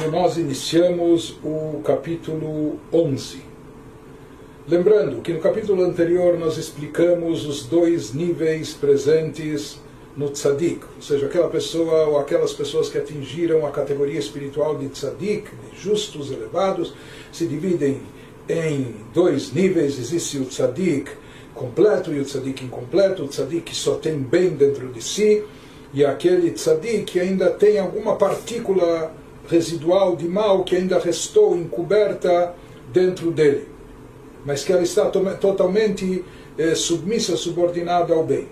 quando nós iniciamos o capítulo 11. Lembrando que no capítulo anterior nós explicamos os dois níveis presentes no tzadik, ou seja, aquela pessoa ou aquelas pessoas que atingiram a categoria espiritual de tzadik, de justos elevados, se dividem em dois níveis. Existe o tzadik completo e o tzadik incompleto, o tzadik que só tem bem dentro de si, e aquele tzadik que ainda tem alguma partícula residual de mal que ainda restou encoberta dentro dele, mas que ela está totalmente eh, submissa, subordinada ao bem.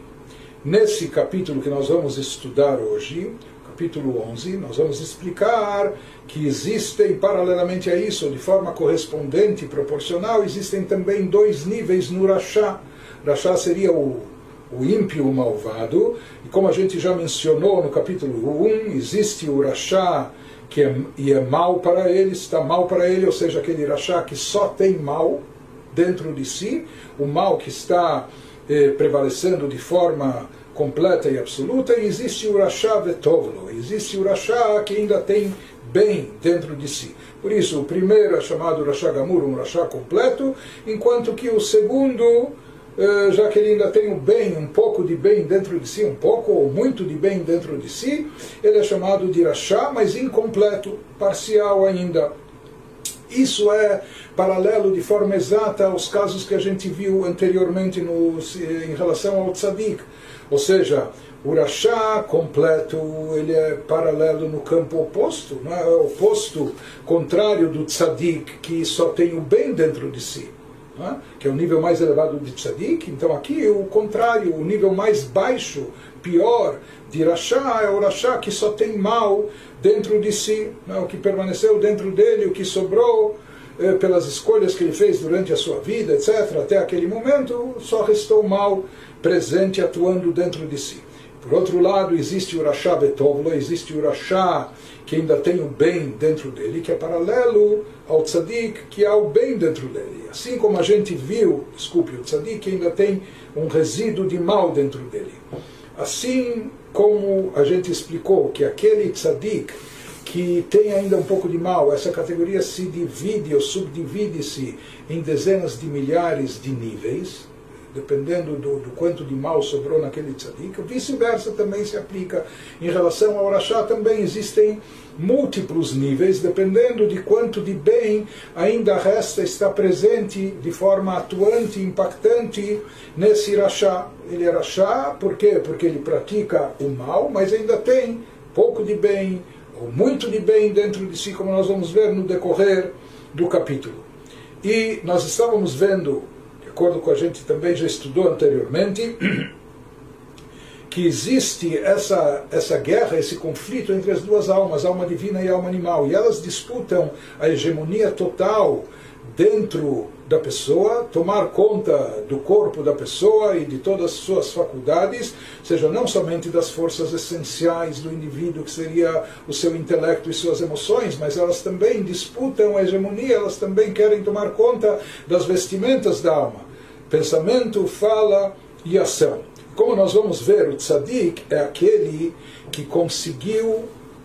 Nesse capítulo que nós vamos estudar hoje, capítulo 11, nós vamos explicar que existem, paralelamente a isso, de forma correspondente e proporcional, existem também dois níveis no Rashá. Rashá seria o, o ímpio, o malvado, e como a gente já mencionou no capítulo 1, existe o Rashá que é, e é mal para ele, está mal para ele, ou seja, aquele Rashá que só tem mal dentro de si, o mal que está eh, prevalecendo de forma completa e absoluta, e existe o Rashá Vetovlo, existe o Rashá que ainda tem bem dentro de si. Por isso, o primeiro é chamado Rashá Gamur, um Rashá completo, enquanto que o segundo já que ele ainda tem o bem, um pouco de bem dentro de si, um pouco ou muito de bem dentro de si, ele é chamado de Rashá, mas incompleto, parcial ainda. Isso é paralelo de forma exata aos casos que a gente viu anteriormente no, em relação ao tzadik. Ou seja, o Rashá completo ele é paralelo no campo oposto, não é? é oposto contrário do tzadik que só tem o bem dentro de si é? que é o nível mais elevado de tzadik. Então aqui o contrário, o nível mais baixo, pior de Rashá é o Rashá que só tem mal dentro de si, é? o que permaneceu dentro dele, o que sobrou é, pelas escolhas que ele fez durante a sua vida, etc. Até aquele momento só restou mal presente atuando dentro de si. Por outro lado, existe o Rashá Betovlo, existe o Rashá que ainda tem o bem dentro dele, que é paralelo ao tzadik, que há o bem dentro dele. Assim como a gente viu, desculpe, o tzadik ainda tem um resíduo de mal dentro dele. Assim como a gente explicou que aquele tzadik que tem ainda um pouco de mal, essa categoria se divide ou subdivide-se em dezenas de milhares de níveis, dependendo do, do, quanto de mal sobrou naquele tzadik. Vice-versa também se aplica. Em relação ao Rashá também existem múltiplos níveis, dependendo de quanto de bem ainda resta estar presente de forma atuante, impactante nesse Rashá. Ele é Rashá, por quê? Porque ele pratica o mal, mas ainda tem pouco de bem, ou muito de bem dentro de si, como nós vamos ver no decorrer do capítulo. E nós estávamos vendo acordo com a gente também já estudou anteriormente, que existe essa, essa guerra, esse conflito entre as duas almas, alma divina e alma animal, e elas disputam a hegemonia total dentro da pessoa, tomar conta do corpo da pessoa e de todas as suas faculdades, seja não somente das forças essenciais do indivíduo, que seria o seu intelecto e suas emoções, mas elas também disputam a hegemonia, elas também querem tomar conta das vestimentas da alma pensamento, fala e ação. Como nós vamos ver, o tzadik é aquele que conseguiu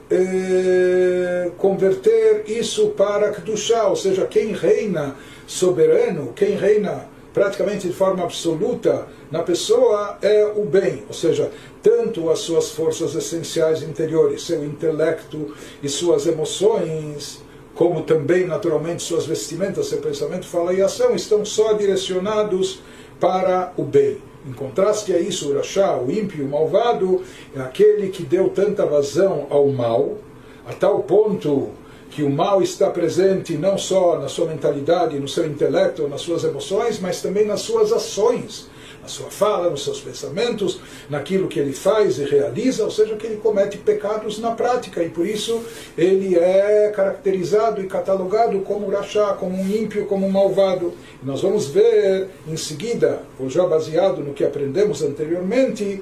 eh, converter isso para Kedushá, ou seja, quem reina soberano, quem reina praticamente de forma absoluta na pessoa é o bem, ou seja, tanto as suas forças essenciais interiores, seu intelecto e suas emoções, como também, naturalmente, suas vestimentas, seu pensamento, fala e ação estão só direcionados para o bem. Em contraste a isso, o Rashá, o ímpio, o malvado, é aquele que deu tanta vazão ao mal, a tal ponto que o mal está presente não só na sua mentalidade, no seu intelecto, nas suas emoções, mas também nas suas ações na sua fala, nos seus pensamentos, naquilo que ele faz e realiza, ou seja, que ele comete pecados na prática, e por isso ele é caracterizado e catalogado como rachá, como um ímpio, como um malvado. E nós vamos ver em seguida, ou já baseado no que aprendemos anteriormente,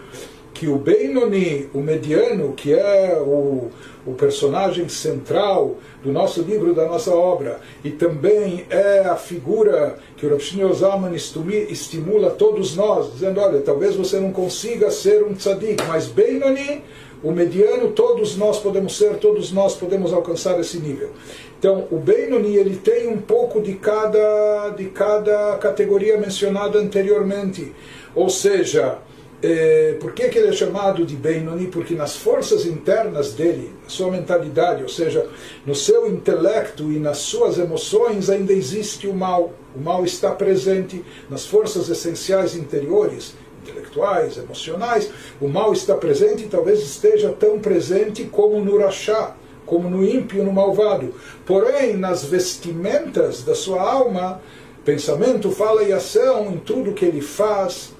que o Benoni, o mediano, que é o, o personagem central do nosso livro, da nossa obra, e também é a figura que o Rav Ozaman estimula todos nós, dizendo, olha, talvez você não consiga ser um tzadik, mas Benoni, o mediano, todos nós podemos ser, todos nós podemos alcançar esse nível. Então, o Benoni, ele tem um pouco de cada, de cada categoria mencionada anteriormente. Ou seja, é, por que, que ele é chamado de Benoni? Porque nas forças internas dele, na sua mentalidade, ou seja, no seu intelecto e nas suas emoções, ainda existe o mal. O mal está presente nas forças essenciais interiores, intelectuais, emocionais. O mal está presente e talvez esteja tão presente como no Rachá, como no ímpio, no malvado. Porém, nas vestimentas da sua alma, pensamento, fala e ação, em tudo que ele faz,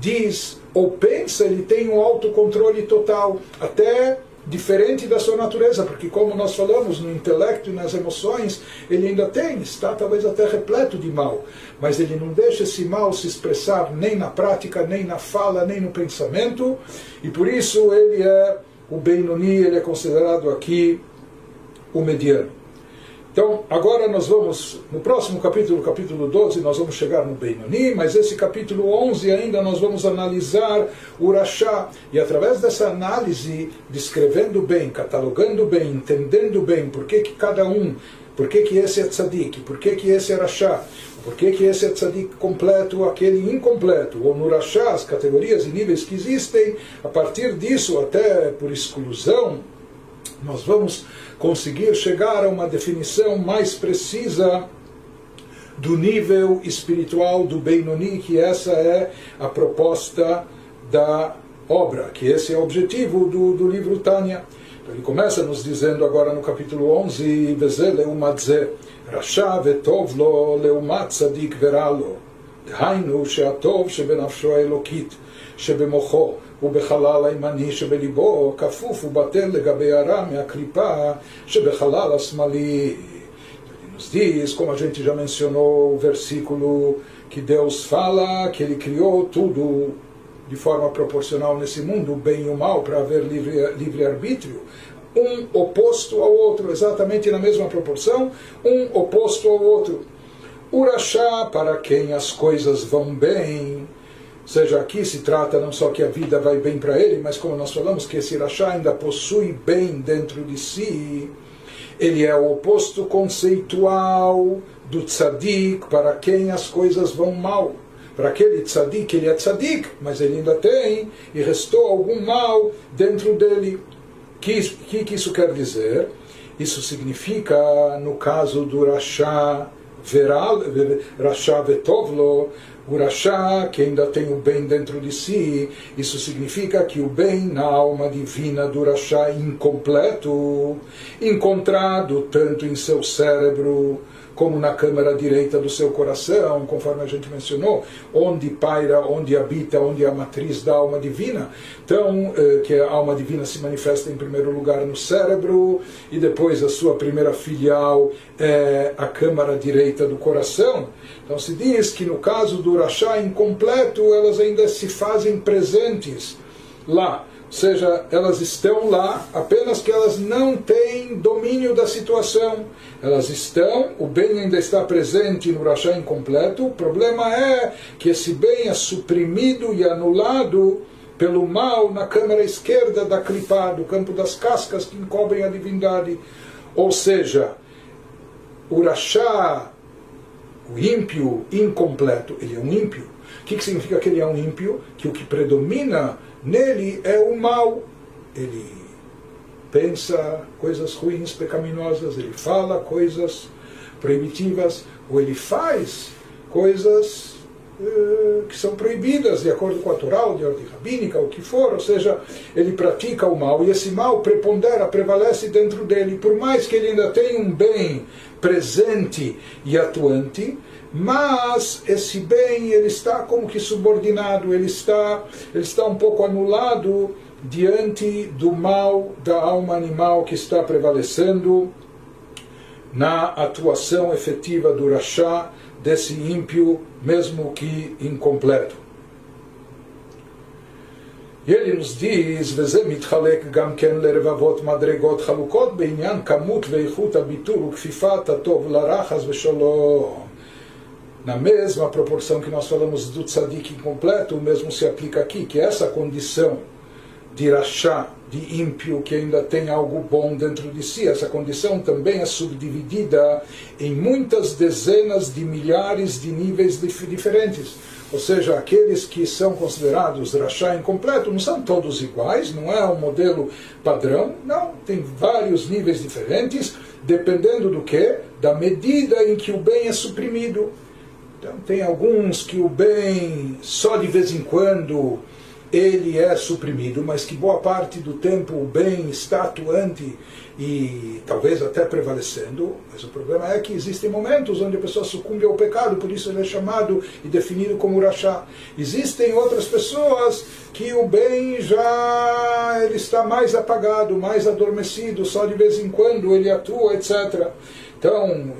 diz ou pensa, ele tem um autocontrole total, até diferente da sua natureza, porque como nós falamos no intelecto e nas emoções, ele ainda tem, está talvez até repleto de mal, mas ele não deixa esse mal se expressar nem na prática, nem na fala, nem no pensamento, e por isso ele é o Benoni, ele é considerado aqui o mediano. Então, agora nós vamos, no próximo capítulo, capítulo 12, nós vamos chegar no Benoni, mas esse capítulo 11 ainda nós vamos analisar o Rashá. E através dessa análise, descrevendo bem, catalogando bem, entendendo bem por que, que cada um, por que, que esse é tzadik, por que, que esse é Rashá, por que, que esse é tzadik completo, aquele incompleto, ou no Rashá, as categorias e níveis que existem, a partir disso, até por exclusão, nós vamos conseguir chegar a uma definição mais precisa do nível espiritual do Benoni, que essa é a proposta da obra, que esse é o objetivo do, do livro Tânia. Então ele começa nos dizendo agora no capítulo 11, Veze leumatze, Rasha vetov lo leumat tzadik veralo, דהיינו שהטוב שבנפשו האלוקית, שבמוחו, ובחלל הימני שבליבו כפוף ובטל לגבי הרע מהקליפה שבחלל השמאלי. Nos diz, como a gente já mencionou, o versículo que Deus fala que Ele criou tudo de forma proporcional nesse mundo, o bem e o mal, para haver livre-arbítrio, um oposto ao outro, exatamente na mesma proporção, um oposto ao outro. Urachá, para quem as coisas vão bem, seja, aqui se trata não só que a vida vai bem para ele, mas como nós falamos que esse Irachá ainda possui bem dentro de si, ele é o oposto conceitual do tzadik, para quem as coisas vão mal. Para aquele tzadik, ele é tzadik, mas ele ainda tem e restou algum mal dentro dele. O que, que, que isso quer dizer? Isso significa, no caso do Rashá, Rasha Vetovlo, o Rasha, que ainda tem o bem dentro de si, isso significa que o bem na alma divina do Rasha incompleto, encontrado tanto em seu cérebro como na câmara direita do seu coração, conforme a gente mencionou, onde paira, onde habita, onde é a matriz da alma divina. Então, eh, que a alma divina se manifesta em primeiro lugar no cérebro, e depois a sua primeira filial é a câmara direita do coração. Então se diz que no caso do Rachá incompleto, elas ainda se fazem presentes lá. Seja, elas estão lá, apenas que elas não têm domínio da situação. Elas estão, o bem ainda está presente no Rachá incompleto. O problema é que esse bem é suprimido e anulado pelo mal na câmara esquerda da clipá, do campo das cascas que encobrem a divindade. Ou seja, o Rachá, o ímpio incompleto, ele é um ímpio. O que, que significa que ele é um ímpio? Que o que predomina Nele é o mal. Ele pensa coisas ruins, pecaminosas, ele fala coisas proibitivas, ou ele faz coisas que são proibidas de acordo com a Torá, de ordem rabínica, o que for, ou seja, ele pratica o mal e esse mal prepondera, prevalece dentro dele, por mais que ele ainda tenha um bem presente e atuante, mas esse bem ele está como que subordinado, ele está, ele está um pouco anulado diante do mal da alma animal que está prevalecendo na atuação efetiva do rachá desse ímpio, mesmo que incompleto. E ele nos diz, וזה מתחלק גם כן לרבבות מדרגות חלוקות בעניין כמות ואיכות הביטול וכפיפת הטוב לרע חס ושלום. Na mesma proporção que nós falamos do tzadik incompleto, o mesmo se aplica aqui, que essa condição de rachá, de ímpio, que ainda tem algo bom dentro de si, essa condição também é subdividida em muitas dezenas de milhares de níveis diferentes. Ou seja, aqueles que são considerados rachá incompleto não são todos iguais, não é um modelo padrão, não, tem vários níveis diferentes, dependendo do que? Da medida em que o bem é suprimido. Então, tem alguns que o bem só de vez em quando ele é suprimido, mas que boa parte do tempo o bem está atuante e talvez até prevalecendo. Mas o problema é que existem momentos onde a pessoa sucumbe ao pecado, por isso ele é chamado e definido como rachá. Existem outras pessoas que o bem já ele está mais apagado, mais adormecido, só de vez em quando ele atua, etc. Então,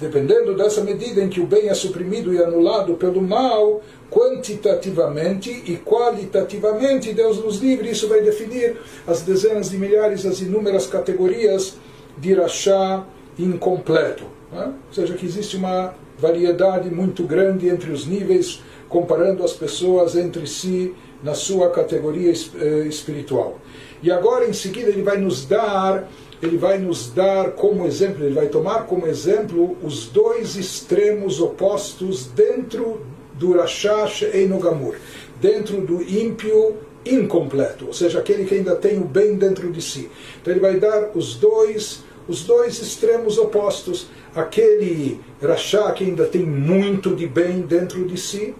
dependendo dessa medida em que o bem é suprimido e anulado pelo mal, quantitativamente e qualitativamente, Deus nos livre, isso vai definir as dezenas de milhares, as inúmeras categorias de rachá incompleto. Né? Ou seja, que existe uma variedade muito grande entre os níveis, comparando as pessoas entre si na sua categoria eh, espiritual. E agora, em seguida, ele vai nos dar ele vai nos dar como exemplo, ele vai tomar como exemplo os dois extremos opostos dentro do Rashash Einogamur, dentro do ímpio incompleto, ou seja, aquele que ainda tem o bem dentro de si. Então ele vai dar os dois os dois extremos opostos, aquele Rashá que ainda tem muito de bem dentro de si,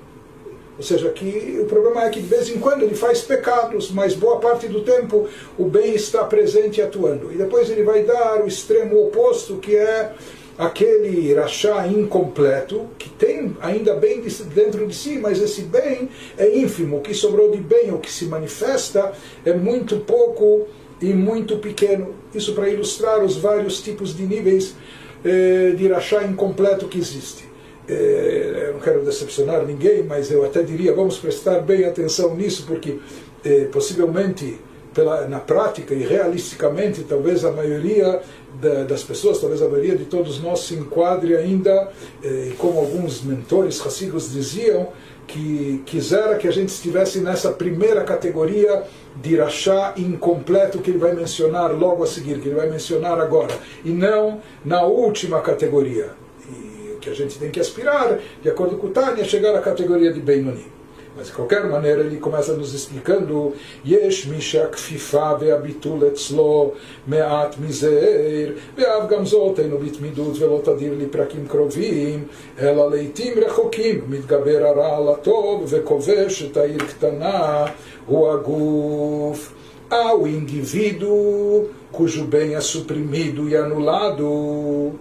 ou seja, que o problema é que de vez em quando ele faz pecados, mas boa parte do tempo o bem está presente e atuando. E depois ele vai dar o extremo oposto, que é aquele rachá incompleto, que tem ainda bem dentro de si, mas esse bem é ínfimo, o que sobrou de bem, o que se manifesta, é muito pouco e muito pequeno. Isso para ilustrar os vários tipos de níveis eh, de rachá incompleto que existe. É, não quero decepcionar ninguém, mas eu até diria, vamos prestar bem atenção nisso, porque é, possivelmente pela, na prática e realisticamente, talvez a maioria da, das pessoas, talvez a maioria de todos nós se enquadre ainda, eh, como alguns mentores racigos diziam, que quisera que a gente estivesse nessa primeira categoria de rachá incompleto que ele vai mencionar logo a seguir, que ele vai mencionar agora, e não na última categoria que a gente tem que aspirar, de acordo com o Tânia, chegar à categoria de Benoni. Mas de qualquer maneira ele começa nos explicando יש מי שהכפיפה והביטול אצלו מעט מזעיר ואף גם זאת אינו בתמידות ולא תדיר לפרקים קרובים אלא לעיתים רחוקים מתגבר הרע על הטוב וכובש את העיר קטנה הוא הגוף ao indivíduo cujo bem é suprimido e anulado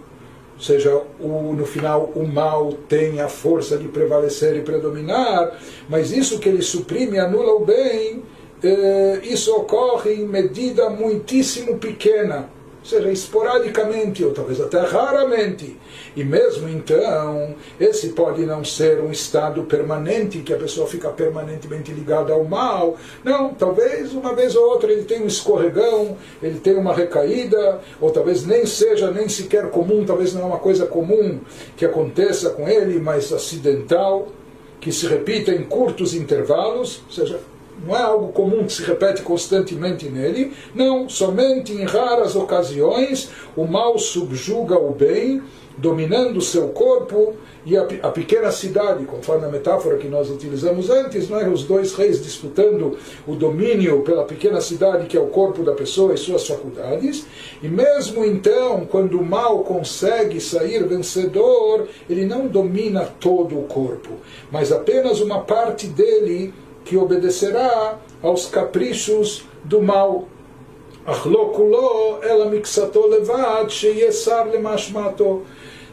ou seja, o, no final o mal tem a força de prevalecer e predominar, mas isso que ele suprime, anula o bem, eh, isso ocorre em medida muitíssimo pequena seja, esporadicamente, ou talvez até raramente. E mesmo então, esse pode não ser um estado permanente, que a pessoa fica permanentemente ligada ao mal. Não, talvez uma vez ou outra ele tenha um escorregão, ele tenha uma recaída, ou talvez nem seja nem sequer comum, talvez não é uma coisa comum que aconteça com ele, mas acidental, que se repita em curtos intervalos, ou seja, não é algo comum que se repete constantemente nele, não, somente em raras ocasiões o mal subjuga o bem, dominando o seu corpo e a, a, pequena cidade, conforme a metáfora que nós utilizamos antes, não é? os dois reis disputando o domínio pela pequena cidade que é o corpo da pessoa e suas faculdades, e mesmo então, quando o mal consegue sair vencedor, ele não domina todo o corpo, mas apenas uma parte dele que obedecerá aos caprichos do mal.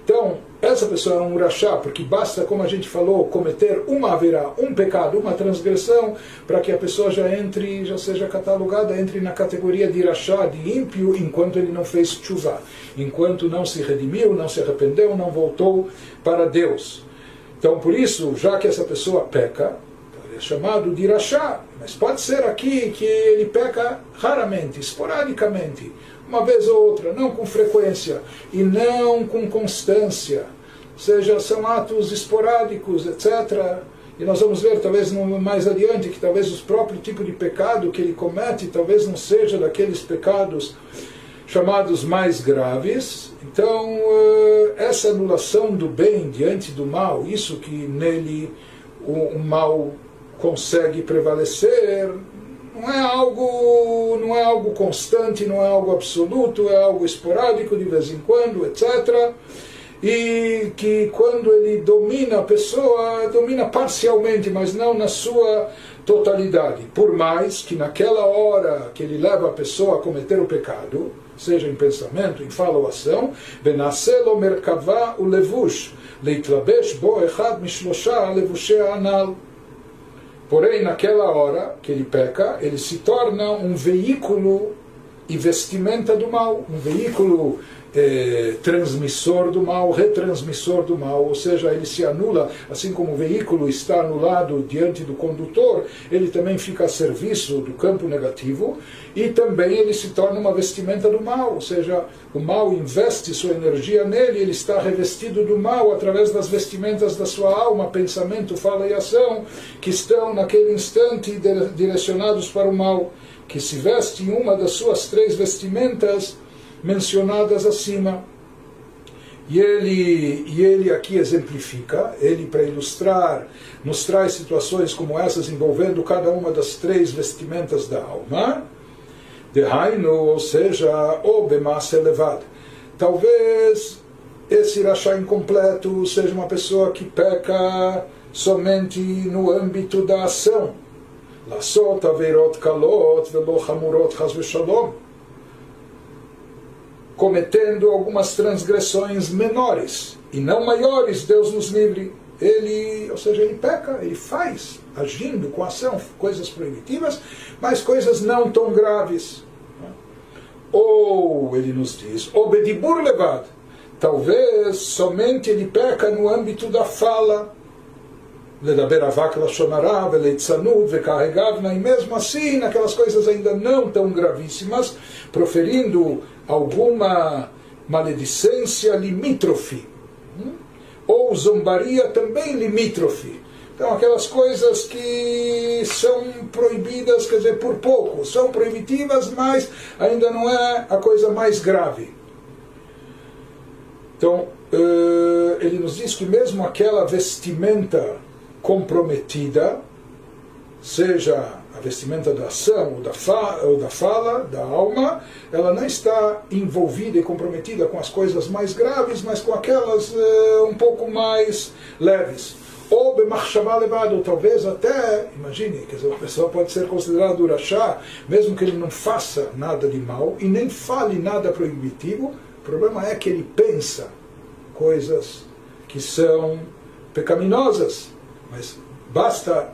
Então, essa pessoa é um rachá, porque basta, como a gente falou, cometer uma haverá, um pecado, uma transgressão, para que a pessoa já entre, já seja catalogada, entre na categoria de rachá, de ímpio, enquanto ele não fez chuva, enquanto não se redimiu, não se arrependeu, não voltou para Deus. Então, por isso, já que essa pessoa peca, chamado de Irachá, mas pode ser aqui que ele peca raramente, esporadicamente, uma vez ou outra, não com frequência e não com constância. Ou seja, são atos esporádicos, etc. E nós vamos ver, talvez mais adiante, que talvez o próprio tipo de pecado que ele comete, talvez não seja daqueles pecados chamados mais graves. Então, eh, essa anulação do bem diante do mal, isso que nele o, mal consegue prevalecer. Não é algo, não é algo constante, não é algo absoluto, é algo esporádico de vez em quando, etc. E que quando ele domina a pessoa, domina parcialmente, mas não na sua totalidade. Por mais que naquela hora que ele leva a pessoa a cometer o pecado, seja em pensamento, em fala ou ação, benaselo merkava o levush, leitlabesh bo echad mishlosha levushé anal. Porém, naquela hora que ele peca, ele se torna um veículo e vestimenta do mal, um veículo é, transmissor do mal, retransmissor do mal, ou seja, ele se anula, assim como o veículo está anulado diante do condutor, ele também fica a serviço do campo negativo e também ele se torna uma vestimenta do mal, ou seja, o mal investe sua energia nele, ele está revestido do mal através das vestimentas da sua alma, pensamento, fala e ação, que estão naquele instante direcionados para o mal, que se veste em uma das suas três vestimentas mencionadas acima. E ele, e ele aqui exemplifica, ele para ilustrar, nos traz situações como essas envolvendo cada uma das três vestimentas da alma. De Hainu, ou seja, o Bemassa elevado. Talvez esse Irachá incompleto seja uma pessoa que peca somente no âmbito da ação. Lasot averot kalot velo hamurot chas v'shalom cometendo algumas transgressões menores e não maiores, Deus nos livre. Ele, ou seja, ele peca, ele faz, agindo com ação, coisas proibitivas, mas coisas não tão graves. Ou, ele nos diz, obedibur levado, talvez somente ele peca no âmbito da fala, e mesmo assim, naquelas coisas ainda não tão gravíssimas, proferindo alguma maledicência limítrofe, hum? ou zombaria também limítrofe. Então, aquelas coisas que são proibidas, quer dizer, por pouco, são proibitivas, mas ainda não é a coisa mais grave. Então, eh, ele nos diz que mesmo aquela vestimenta comprometida, seja a vestimenta da ação ou da, fa, ou da fala, da alma, ela não está envolvida e comprometida com as coisas mais graves, mas com aquelas uh, um pouco mais leves. Ou bemachshavá levado, ou talvez até, imagine, quer dizer, uma pessoa pode ser considerada urachá, mesmo que ele não faça nada de mal e nem fale nada proibitivo, o problema é que ele pensa coisas que são pecaminosas, mas basta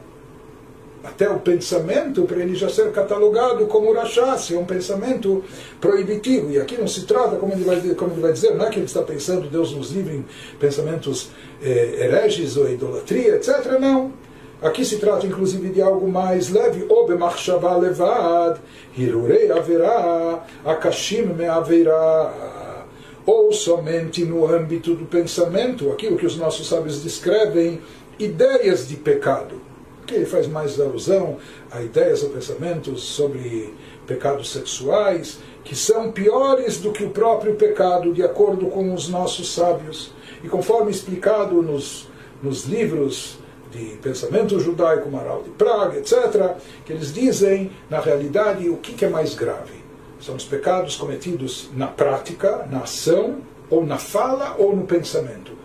até o pensamento para ele já ser catalogado como rachá, se é um pensamento proibitivo. E aqui não se trata, como ele vai, como ele vai dizer, não é que ele está pensando, Deus nos livre em pensamentos eh, hereges ou idolatria, etc. Não. Aqui se trata inclusive de algo mais leve, ou bemachshavá levad, hirurei haverá, akashim me haverá, ou somente no âmbito do pensamento, aquilo que os nossos sábios descrevem, ideias de pecado que ele faz mais alusão a ideias ou pensamentos sobre pecados sexuais, que são piores do que o próprio pecado, de acordo com os nossos sábios. E conforme explicado nos, nos livros de pensamento judaico, Maral de Praga, etc., que eles dizem, na realidade, o que, que é mais grave. São os pecados cometidos na prática, na ação, ou na fala, ou no pensamento.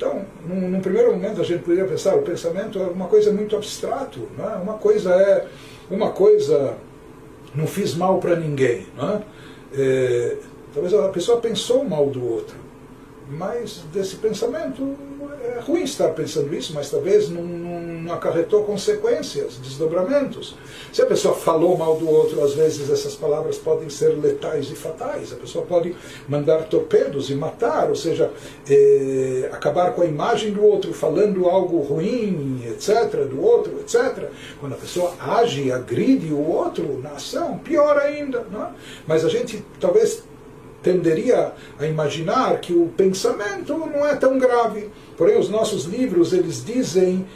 Então, num, num, primeiro momento a gente poderia pensar o pensamento é uma coisa muito abstrato, não é? Uma coisa é uma coisa não fiz mal para ninguém, não é? é? Talvez a pessoa pensou mal do outro, mas desse pensamento é ruim estar pensando isso, mas talvez não, não, não, acarretou consequências, desdobramentos. Se a pessoa falou mal do outro, às vezes essas palavras podem ser letais e fatais. A pessoa pode mandar torpedos e matar, ou seja, eh, acabar com a imagem do outro, falando algo ruim, etc., do outro, etc. Quando a pessoa age agride o outro na ação, pior ainda. Não é? Mas a gente talvez tenderia a imaginar que o pensamento não é tão grave. Porém, os nossos livros eles dizem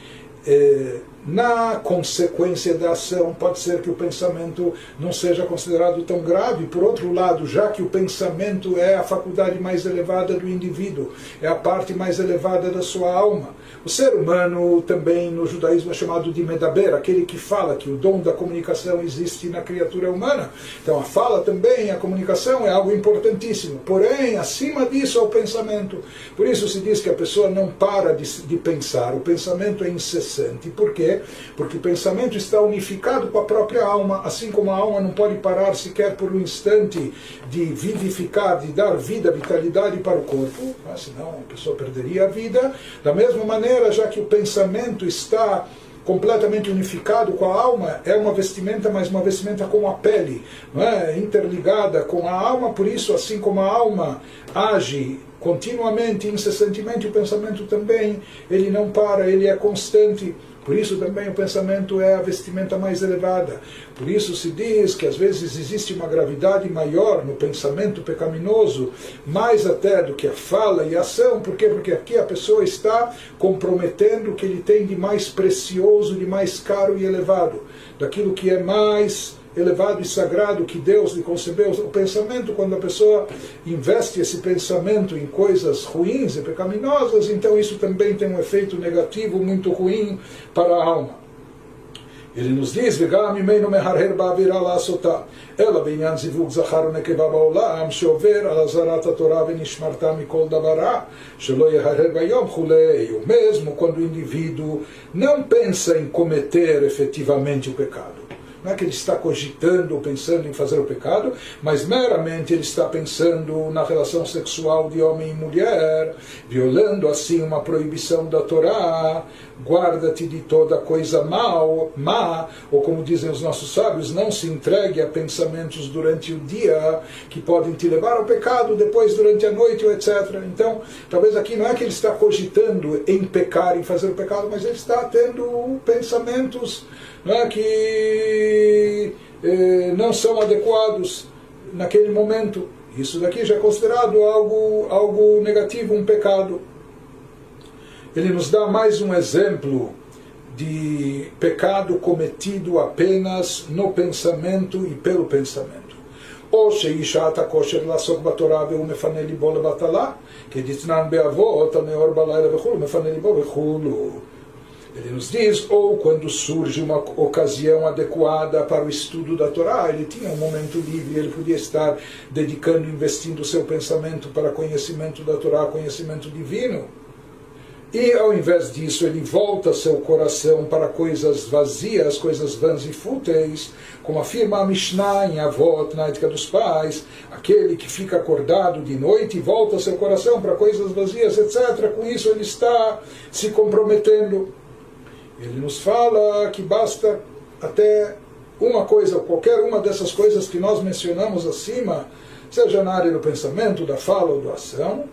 eh, na consequência da ação, pode ser que o pensamento não seja considerado tão grave. Por outro lado, já que o pensamento é a faculdade mais elevada do indivíduo, é a parte mais elevada da sua alma, o ser humano também no judaísmo é chamado de medaber, aquele que fala que o dom da comunicação existe na criatura humana. Então a fala também, a comunicação é algo importantíssimo. Porém, acima disso é o pensamento. Por isso se diz que a pessoa não para de, de pensar, o pensamento é incessante. Por quê? Porque o pensamento está unificado com a própria alma, assim como a alma não pode parar sequer por um instante de vivificar, de dar vida, vitalidade para o corpo, né? senão a pessoa perderia a vida. Da mesma maneira, maneira, já que o pensamento está completamente unificado com a alma, é uma vestimenta, mas uma vestimenta com a pele, é? interligada com a alma, por isso, assim como a alma age continuamente, incessantemente, o pensamento também, ele não para, ele é constante. Por isso também o pensamento é a vestimenta mais elevada. Por isso se diz que às vezes existe uma gravidade maior no pensamento pecaminoso, mais até do que a fala e a ação. Por quê? Porque aqui a pessoa está comprometendo o que ele tem de mais precioso, de mais caro e elevado, daquilo que é mais elevado e sagrado que Deus lhe concebeu. O pensamento, quando a pessoa investe esse pensamento em coisas ruins e pecaminosas, então isso também tem um efeito negativo muito ruim para a alma. ele nos diz, וגם אם אינו מהרהר באווירה לעשותה, אלא בעניין זיווג זכר ונקבה בעולם, שעובר על אזהרת התורה ונשמרתה מכל דבר רע, שלא יהרהר ביום וכולי. O mesmo quando o indivíduo não pensa em cometer efetivamente o pecado não é que ele está cogitando ou pensando em fazer o pecado, mas meramente ele está pensando na relação sexual de homem e mulher, violando assim uma proibição da Torá, guarda-te de toda coisa mal, má, ou como dizem os nossos sábios, não se entregue a pensamentos durante o dia que podem te levar ao pecado, depois durante a noite, etc. Então, talvez aqui não é que ele está cogitando em pecar, em fazer o pecado, mas ele está tendo pensamentos é, que eh, não são adequados naquele momento. Isso daqui já é considerado algo, algo negativo, um pecado. Ele nos dá mais um exemplo de pecado cometido apenas no pensamento e pelo pensamento. או שאישת הכושר לעסוק בתורה והוא מפנה ליבו לבטלה, כדתנן באבות, הנאור בלילה וכולו, מפנה ליבו וכולו. Ele nos diz, ou quando surge uma ocasião adequada para o estudo da Torá, ele tinha um momento livre, ele podia estar dedicando, investindo o seu pensamento para conhecimento da Torá, conhecimento divino. E ao invés disso, ele volta seu coração para coisas vazias, coisas vãs e fúteis, como afirma a Mishnah em Avot, na ética dos pais, aquele que fica acordado de noite e volta seu coração para coisas vazias, etc. Com isso ele está se comprometendo. Ele nos fala que basta até uma coisa, qualquer uma dessas coisas que nós mencionamos acima, seja na área do pensamento, da fala ou da ação,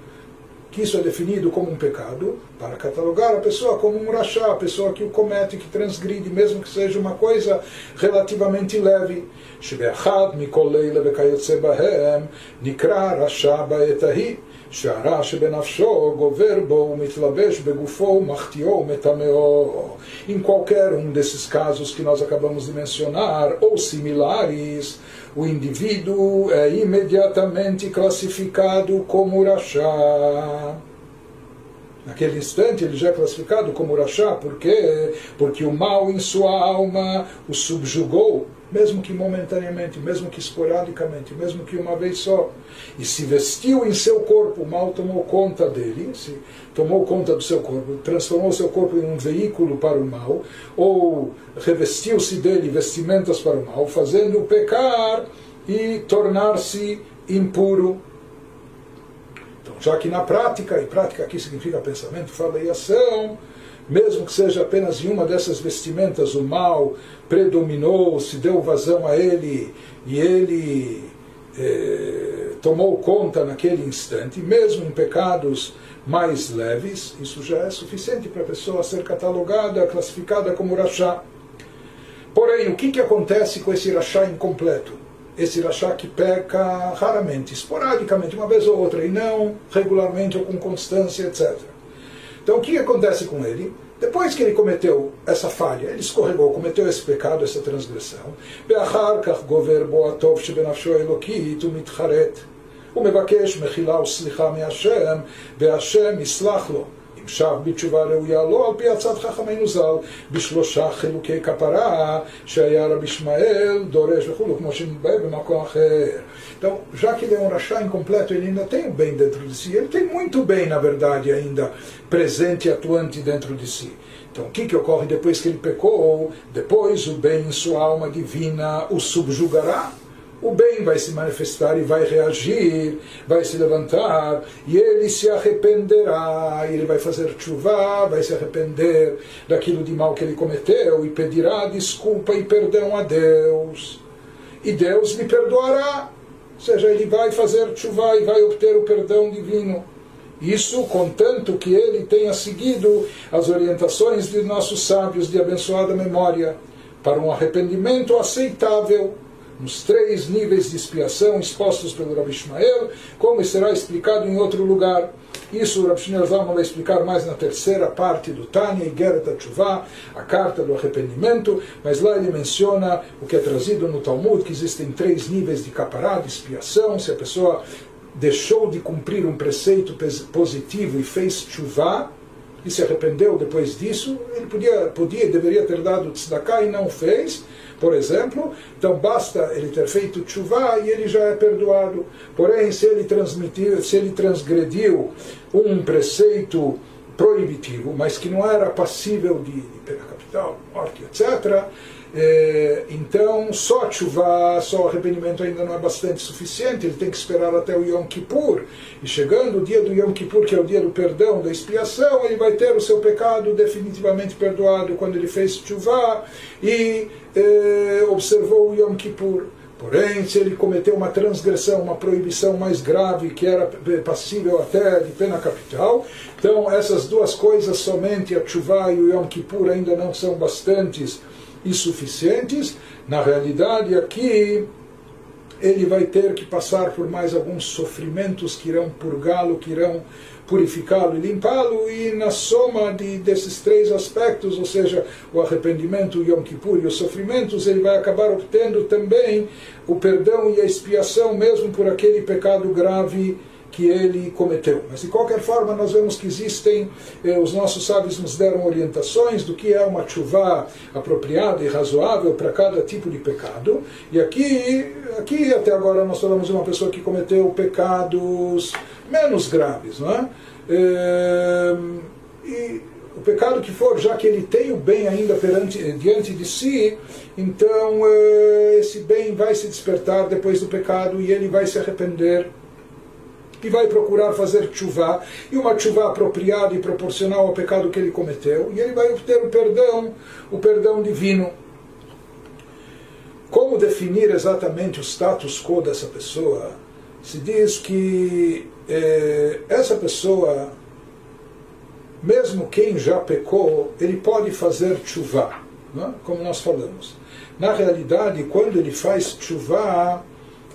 que isso é definido como um pecado, para catalogar a pessoa como um rachá, a pessoa que o comete, que transgride, mesmo que seja uma coisa relativamente leve. שבאחד מכל לילה וכיוצא בהם נקרא רשע בעת ההיא שהרע שבנפשו גובר בו ומתלבש בגופו ומחטיאו ומטמאו. Em qualquer um desses casos que nós acabamos de mencionar, ou similares, o indivíduo é imediatamente classificado como Rachá. Naquele instante ele já é classificado como Rachá, por quê? Porque o mal em sua alma o subjugou mesmo que momentaneamente, mesmo que esporadicamente, mesmo que uma vez só, e se vestiu em seu corpo, o mal tomou conta dele, se tomou conta do seu corpo, transformou seu corpo em um veículo para o mal, ou revestiu-se dele vestimentas para o mal, fazendo-o pecar e tornar-se impuro. Então, Já que na prática, e prática aqui significa pensamento, fala e ação, mesmo que seja apenas em uma dessas vestimentas o mal predominou, se deu vazão a ele e ele eh, tomou conta naquele instante, mesmo em pecados mais leves, isso já é suficiente para a pessoa ser catalogada, classificada como rachá. Porém, o que, que acontece com esse rachá incompleto? Esse rachá que peca raramente, esporadicamente, uma vez ou outra, e não regularmente ou com constância, etc. Então, o que, que acontece com ele? Depois que ele cometeu essa falha, ele escorregou, cometeu esse pecado, essa transgressão, ומבקש מחילה וסליחה מהשם, והשם יסלח לו. נמשך בתשובה ראויה לא על פי עצת חכמינו ז"ל, בשלושה חילוקי כפרה שהיה רבי ישמעאל דורש וכו', כמו שנתבהר במקום אחר. Então, já que ele é um rachá incompleto, ele ainda tem o bem dentro de si, ele tem muito bem, na verdade, ainda presente e atuante dentro de si. Então, o que, que ocorre depois que ele pecou? Depois o bem em sua alma divina o subjugará o bem vai se manifestar e vai reagir, vai se levantar, e ele se arrependerá, ele vai fazer chuva, vai se arrepender daquilo de mal que ele cometeu e pedirá desculpa e perdão a Deus. E Deus lhe perdoará. Ou seja, ele vai fazer chuva e vai obter o perdão divino. Isso contanto que ele tenha seguido as orientações de nossos sábios de abençoada memória para um arrependimento aceitável nos três níveis de expiação expostos pelo Rabi Ishmael, como será explicado em outro lugar. Isso o Rabi Zalman vai explicar mais na terceira parte do Tânia, Igeret Tchuvah, a carta do arrependimento, mas lá ele menciona o que é trazido no Talmud, que existem três níveis de capará, de expiação, se a pessoa deixou de cumprir um preceito positivo e fez chuvá, e se arrependeu depois disso, ele podia, podia e deveria ter dado tzedakah e não fez, por exemplo, então basta ele ter feito chuva e ele já é perdoado. Porém, se ele transmitiu, se ele transgrediu um preceito proibitivo, mas que não era passível de, pena capital, morte, etc., é, então, só chuva, só arrependimento ainda não é bastante suficiente, ele tem que esperar até o Yom Kippur. E chegando o dia do Yom Kippur, que é o dia do perdão, da expiação, ele vai ter o seu pecado definitivamente perdoado quando ele fez chuva e é, observou o Yom Kippur. Porém, se ele cometeu uma transgressão, uma proibição mais grave, que era passível até de pena capital, então essas duas coisas, somente a chuva e o Yom Kippur, ainda não são bastantes insuficientes, na realidade aqui ele vai ter que passar por mais alguns sofrimentos que irão purgá-lo, que irão purificá-lo e limpá-lo, e na soma de, desses três aspectos, ou seja, o arrependimento, o Yom Kippur e os sofrimentos, ele vai acabar obtendo também o perdão e a expiação, mesmo por aquele pecado grave que ele cometeu. Mas de qualquer forma, nós vemos que existem, eh, os nossos sábios nos deram orientações do que é uma chuva apropriada e razoável para cada tipo de pecado. E aqui, aqui até agora nós falamos de uma pessoa que cometeu pecados menos graves, não é? Eh, e o pecado que for, já que ele tem o bem ainda perante, diante de si, então eh, esse bem vai se despertar depois do pecado e ele vai se arrepender e vai procurar fazer chuva, e uma chuva apropriada e proporcional ao pecado que ele cometeu, e ele vai obter o perdão, o perdão divino. Como definir exatamente o status quo dessa pessoa? Se diz que eh, essa pessoa, mesmo quem já pecou, ele pode fazer chuva, é? como nós falamos. Na realidade, quando ele faz chuva,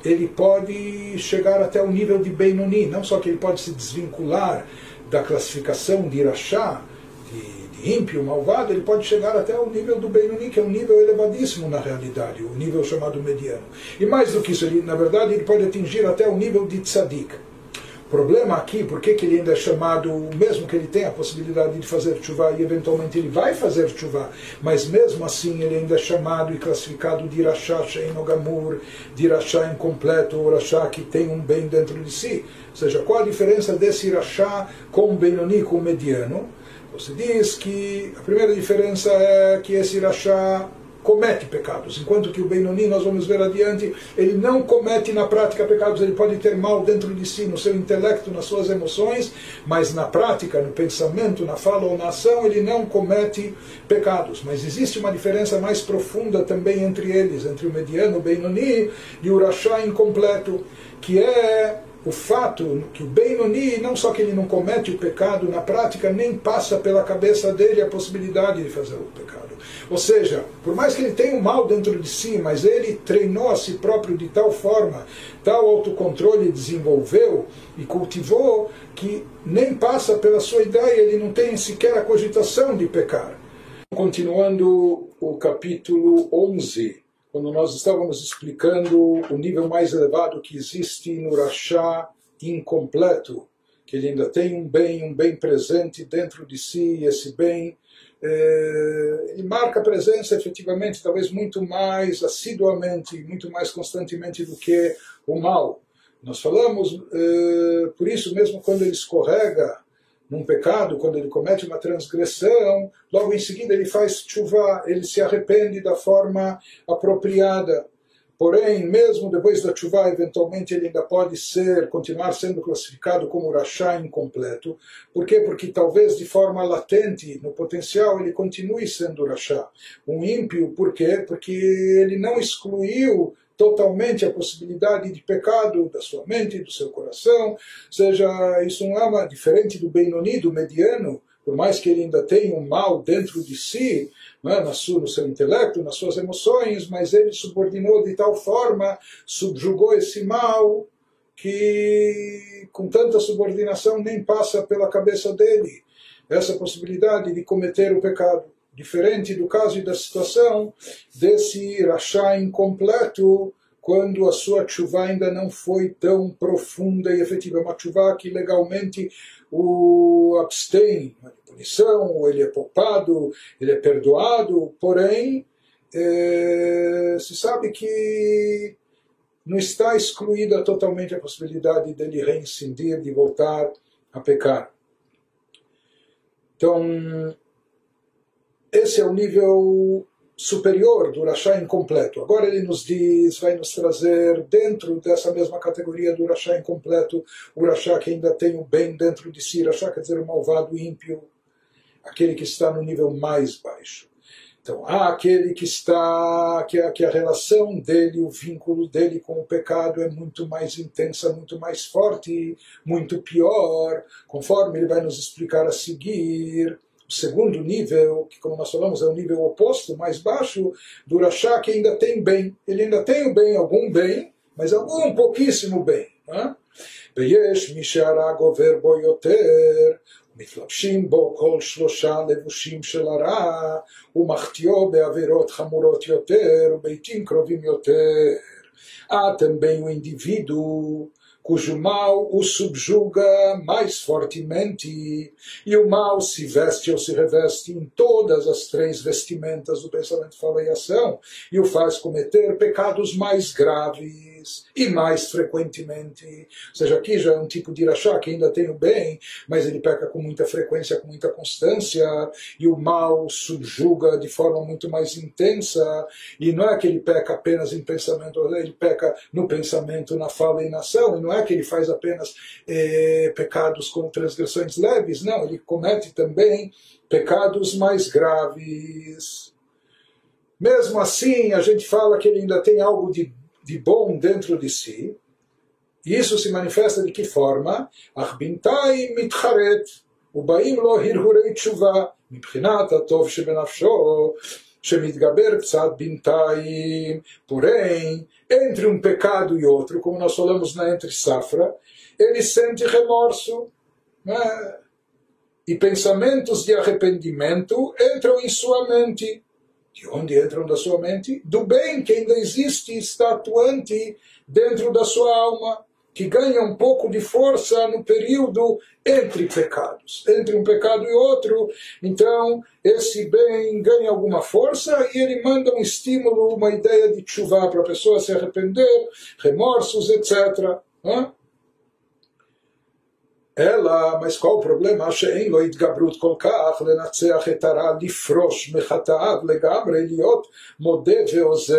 ele pode chegar até o nível de Benoni, não só que ele pode se desvincular da classificação de Irachá, de, de ímpio, malvado, ele pode chegar até o nível do Benoni, que é um nível elevadíssimo na realidade, o nível chamado mediano. E mais do que isso, ele, na verdade, ele pode atingir até o nível de Tzadik. Problema aqui, por que ele ainda é chamado, mesmo que ele tenha a possibilidade de fazer chuva e eventualmente ele vai fazer chuva, mas mesmo assim ele ainda é chamado e classificado de Irachá Sheinogamur, de Irachá incompleto, ou Irachá que tem um bem dentro de si. Ou seja, qual a diferença desse Irachá com o Benoni, com o mediano? Você diz que a primeira diferença é que esse Irachá comete pecados, enquanto que o Benoni, nós vamos ver adiante, ele não comete na prática pecados, ele pode ter mal dentro de si, no seu intelecto, nas suas emoções, mas na prática, no pensamento, na fala ou na ação, ele não comete pecados. Mas existe uma diferença mais profunda também entre eles, entre o mediano, o Benoni, e o Rashá incompleto, que é o fato que o Benoni, não só que ele não comete o pecado, na prática nem passa pela cabeça dele a possibilidade de fazer o pecado. Ou seja, por mais que ele tenha o mal dentro de si, mas ele treinou a si próprio de tal forma, tal autocontrole desenvolveu e cultivou, que nem passa pela sua ideia, ele não tem sequer a cogitação de pecar. Continuando o capítulo 11 quando nós estávamos explicando o nível mais elevado que existe no Rachá incompleto, que ele ainda tem um bem, um bem presente dentro de si, e esse bem é, marca a presença efetivamente, talvez muito mais assiduamente, muito mais constantemente do que o mal. Nós falamos, é, por isso mesmo quando ele escorrega, num pecado, quando ele comete uma transgressão, logo em seguida ele faz chuva, ele se arrepende da forma apropriada. Porém, mesmo depois da chuva, eventualmente ele ainda pode ser, continuar sendo classificado como rachá incompleto. Por quê? Porque talvez de forma latente, no potencial, ele continue sendo rachá. Um ímpio, por quê? Porque ele não excluiu totalmente a possibilidade de pecado da sua mente, do seu coração, seja isso não é diferente do Benoni, do mediano, por mais que ele ainda tenha um mal dentro de si, é? no seu intelecto, nas suas emoções, mas ele subordinou de tal forma, subjugou esse mal, que com tanta subordinação nem passa pela cabeça dele essa possibilidade de cometer o pecado diferente do caso e da situação desse rachá incompleto, quando a sua chuva ainda não foi tão profunda e efetiva. Uma chuva que legalmente o abstém de punição, ele é poupado, ele é perdoado, porém, é, se sabe que não está excluída totalmente a possibilidade dele reincidir, de voltar a pecar. Então, esse é o nível superior do Rachá incompleto. Agora ele nos diz, vai nos trazer dentro dessa mesma categoria do Rachá incompleto, o Rachá que ainda tem o bem dentro de si, Rachá quer dizer o malvado ímpio, aquele que está no nível mais baixo. Então, há aquele que está, que que a relação dele, o vínculo dele com o pecado é muito mais intensa, muito mais forte, muito pior, conforme ele vai nos explicar a seguir o segundo nível, que como nós falamos é o nível oposto, mais baixo, do Rashá, que ainda tem bem. Ele ainda tem o bem, algum bem, mas algum pouquíssimo bem. ויש מי שהרג עובר בו יותר, מתלבשים בו כל שלושה לבושים של הרע, ומחטיאו בעבירות חמורות יותר, ובעתים קרובים יותר. Há também o indivíduo cujo mal o subjuga mais fortemente, e o mal se veste ou se reveste em todas as três vestimentas do pensamento, fala e ação, e o faz cometer pecados mais graves e mais frequentemente. Ou seja, aqui já é um tipo de irachá que ainda tem o bem, mas ele peca com muita frequência, com muita constância, e o mal subjuga de forma muito mais intensa, e não é que ele peca apenas em pensamento, ele peca no pensamento, na fala e na ação, e não é que ele faz apenas eh, pecados com transgressões leves, não, ele comete também pecados mais graves. Mesmo assim, a gente fala que ele ainda tem algo de de bom dentro de si. E isso se manifesta de que forma? Achbintai mitcharet, ובאים לו הרהורי תשובה, מבחינת הטוב שבנפשו, שמתגבר קצת בינתיים, porém, entre um pecado e outro, como nós falamos na entre safra, ele sente remorso, né? e pensamentos de arrependimento entram em sua mente. De onde entram da sua mente? Do bem que ainda existe e está atuante dentro da sua alma, que ganha um pouco de força no período entre pecados, entre um pecado e outro. Então, esse bem ganha alguma força e ele manda um estímulo, uma ideia de chuva para a pessoa se arrepender, remorsos, etc אלא, mas qual o problema? שאין לו התגברות כל כך לנצח את הרע, לפרוש מחטאיו לגמרי, להיות מודה ועוזב.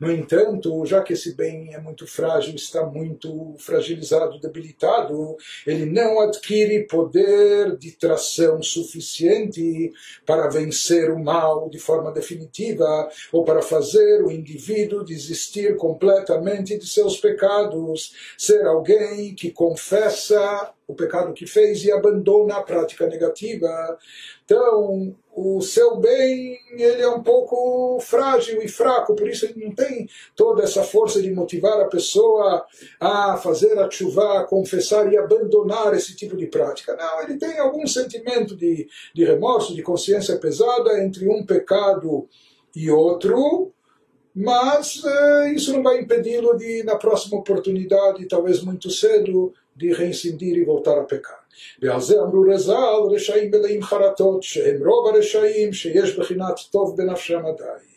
No entanto, já que esse bem é muito frágil, está muito fragilizado, debilitado, ele não adquire poder de tração suficiente para vencer o mal de forma definitiva ou para fazer o indivíduo desistir completamente de seus pecados, ser alguém que confessa o pecado que fez e abandona a prática negativa. Então, o seu bem ele é um pouco frágil e fraco, por isso ele não tem toda essa força de motivar a pessoa a fazer a chuva, a confessar e abandonar esse tipo de prática. Não, ele tem algum sentimento de, de remorso, de consciência pesada entre um pecado e outro, mas eh, isso não vai impedi-lo de, na próxima oportunidade, talvez muito cedo, de reincidir e voltar a pecar. ועל זה אמרו רז"ל, רשעים מלאים חרטות, שהם רוב הרשעים שיש בחינת טוב בנפשם עדיין.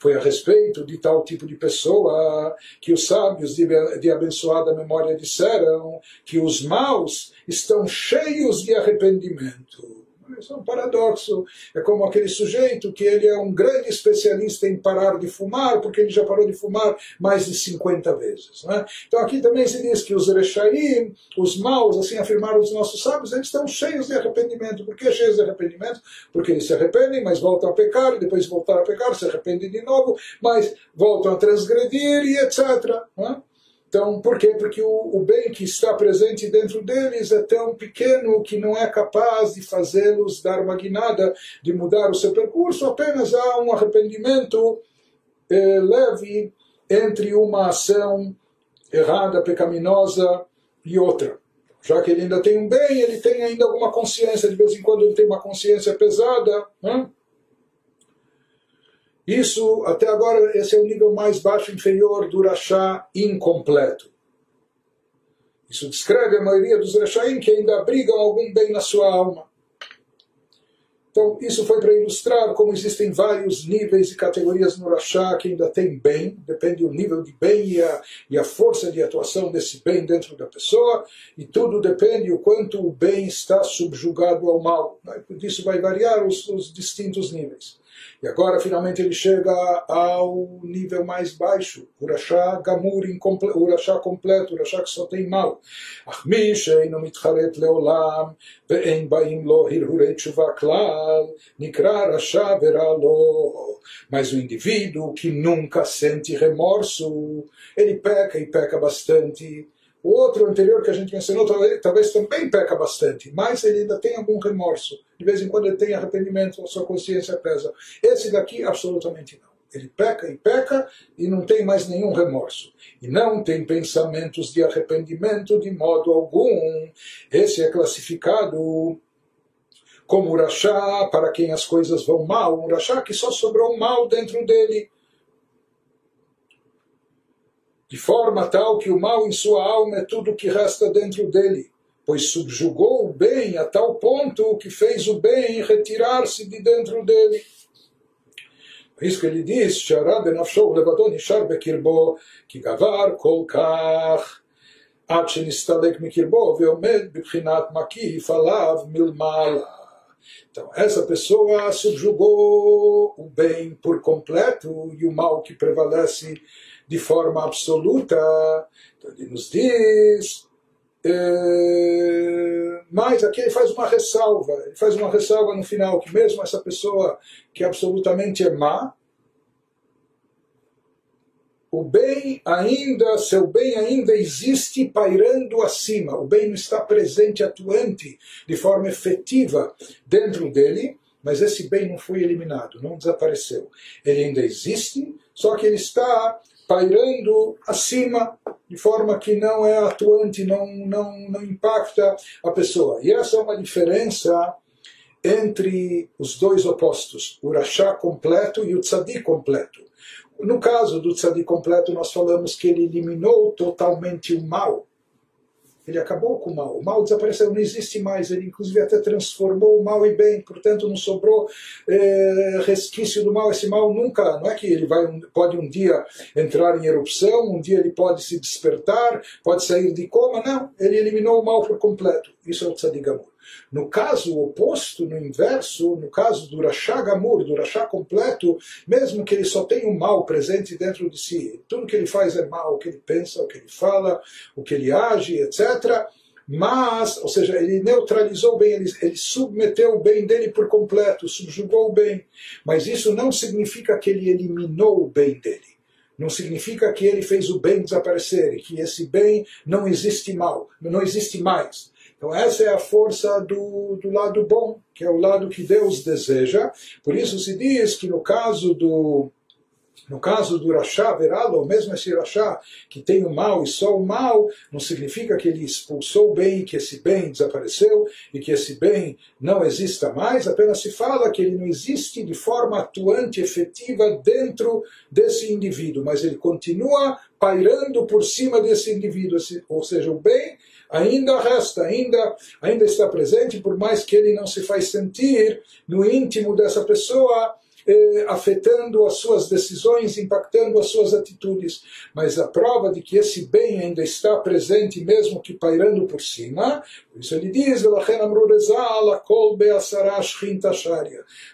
Foi a respeito de tal tipo de pessoa que os sábios de, de abençoada memória disseram que os maus estão cheios de arrependimento. isso é um paradoxo. É como aquele sujeito que ele é um grande especialista em parar de fumar, porque ele já parou de fumar mais de 50 vezes. Né? Então aqui também se diz que os Rechaim, os maus, assim afirmaram os nossos sábios, eles estão cheios de arrependimento. Por que cheios de arrependimento? Porque eles se arrependem, mas voltam a pecar, depois de voltar a pecar, se arrependem de novo, mas voltam a transgredir e etc. Né? Então, por quê? Porque o, o, bem que está presente dentro deles é tão pequeno que não é capaz de fazê-los dar uma guinada, de mudar o seu percurso, apenas há um arrependimento eh, leve entre uma ação errada, pecaminosa e outra. Já que ele ainda tem um bem, ele tem ainda alguma consciência, de vez em quando ele tem uma consciência pesada. Né? Isso, até agora, esse é o nível mais baixo inferior do Rachá incompleto. Isso descreve a maioria dos Rachaim que ainda abrigam algum bem na sua alma. Então, isso foi para ilustrar como existem vários níveis e categorias no Rachá que ainda tem bem, depende do nível de bem e a, e a força de atuação desse bem dentro da pessoa, e tudo depende o quanto o bem está subjugado ao mal. Isso vai variar os, os distintos níveis. E agora finalmente ele chega ao nível mais baixo, Urachá Gamur, Urachá completo, Urachá que só tem mal. Mitcharet leolam, ve'en baim lo hirhurei tshuva klal, nikra veralo. Mas o indivíduo que nunca sente remorso, ele peca e peca bastante, o outro anterior que a gente mencionou talvez, talvez, também peca bastante, mas ele ainda tem algum remorso. De vez em quando ele tem arrependimento, a sua consciência pesa. Esse daqui, absolutamente não. Ele peca e peca e não tem mais nenhum remorso. E não tem pensamentos de arrependimento de modo algum. Esse é classificado como urachá para quem as coisas vão mal. Urachá que só sobrou mal dentro dele de forma tal que o mal em sua alma é tudo o que resta dentro dele, pois subjugou o bem a tal ponto que fez o bem retirar-se de dentro dele. Por isso que ele diz, שהרע בנפשו ולבדו נשאר בקרבו, כי גבר כל כך עד שנסתלק מקרבו ועומד בבחינת מקיף עליו מלמעלה. Então, essa pessoa subjugou o bem por completo e o mal que prevalece de forma absoluta. Então ele nos diz. É, mas aqui ele faz uma ressalva, ele faz uma ressalva no final, que mesmo essa pessoa que absolutamente é má, o bem ainda, seu bem ainda existe pairando acima, o bem não está presente, atuante de forma efetiva dentro dele, mas esse bem não foi eliminado, não desapareceu. Ele ainda existe, só que ele está pairando acima, de forma que não é atuante, não, não, não impacta a pessoa. E essa é uma diferença entre os dois opostos, o Rashá completo e o Tzadi completo. No caso do Tzadi completo, nós falamos que ele eliminou totalmente o mal. Ele acabou com o mal. O mal desapareceu, não existe mais. Ele, inclusive, até transformou o mal em bem. Portanto, não sobrou é, resquício do mal. Esse mal nunca, não é que ele vai, pode um dia entrar em erupção, um dia ele pode se despertar, pode sair de coma. Não, ele eliminou o mal por completo. Isso é o Tzadik no caso oposto, no inverso, no caso do Rashá Gamur, do Rashá completo, mesmo que ele só tenha o mal presente dentro de si, tudo que ele faz é mal, o que ele pensa, o que ele fala, o que ele age, etc. Mas, ou seja, ele neutralizou o bem, ele, ele submeteu o bem dele por completo, subjugou o bem. Mas isso não significa que ele eliminou o bem dele. Não significa que ele fez o bem desaparecer que esse bem não existe mal, não existe mais. Então essa é a força do, do lado bom, que é o lado que Deus deseja. Por isso se diz que no caso do no caso do Rashá Veralo, mesmo esse Rashá que tem o mal e só o mal, não significa que ele expulsou o bem, que esse bem desapareceu e que esse bem não exista mais, apenas se fala que ele não existe de forma atuante, efetiva dentro desse indivíduo, mas ele continua pairando por cima desse indivíduo, ou seja, o bem ainda resta, ainda, ainda está presente, por mais que ele não se faz sentir no íntimo dessa pessoa, eh, afetando as suas decisões, impactando as suas atitudes. Mas a prova de que esse bem ainda está presente, mesmo que pairando por cima, isso ele diz,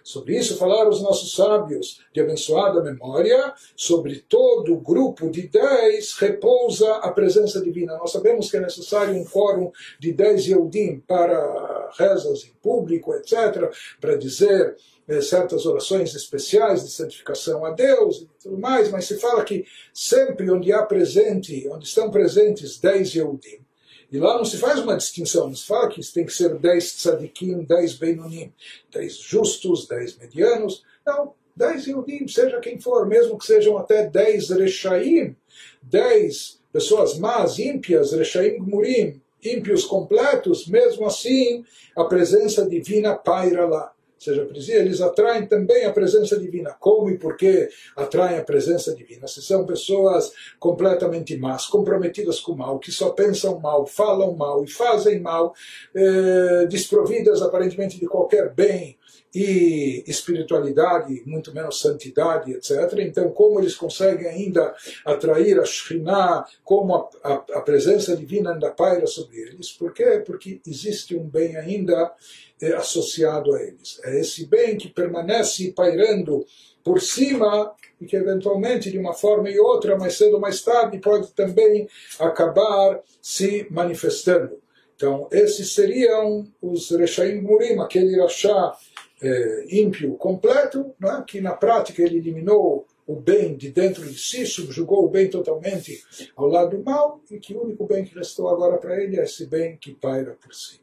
sobre isso falaram os nossos sábios de abençoada memória, sobre todo o grupo de dez repousa a presença divina. Nós sabemos que é necessário um quórum de dez Yehudim para rezas em público, etc., para dizer eh, certas orações especiais de santificação a Deus e tudo mais, mas se fala que sempre onde há presente, onde estão presentes dez Yehudim, e lá não se faz uma distinção, não se fala que tem que ser dez tzadikim, dez beinonim, dez justos, dez medianos, não, dez Yehudim, seja quem for, mesmo que sejam até dez rechaim, dez pessoas más, ímpias, rechaim gmurim, ímpios completos, mesmo assim a presença divina paira lá seja, eles atraem também a presença divina. Como e por que atraem a presença divina? Se são pessoas completamente más, comprometidas com o mal, que só pensam mal, falam mal e fazem mal, eh, desprovidas aparentemente de qualquer bem, e espiritualidade, muito menos santidade, etc. Então, como eles conseguem ainda atrair a Shekhinah, como a, a, a, presença divina ainda paira sobre eles? Por quê? Porque existe um bem ainda é, associado a eles. É esse bem que permanece pairando por cima e que eventualmente de uma forma e outra, mais cedo ou mais tarde, pode também acabar se manifestando. Então, esses seriam os Rechaim Murim, aquele Rachá é, ímpio completo, é? que na prática ele eliminou o bem de dentro de si, subjugou o bem totalmente ao lado do mal, e que o único bem que restou agora para ele é esse bem que paira por cima.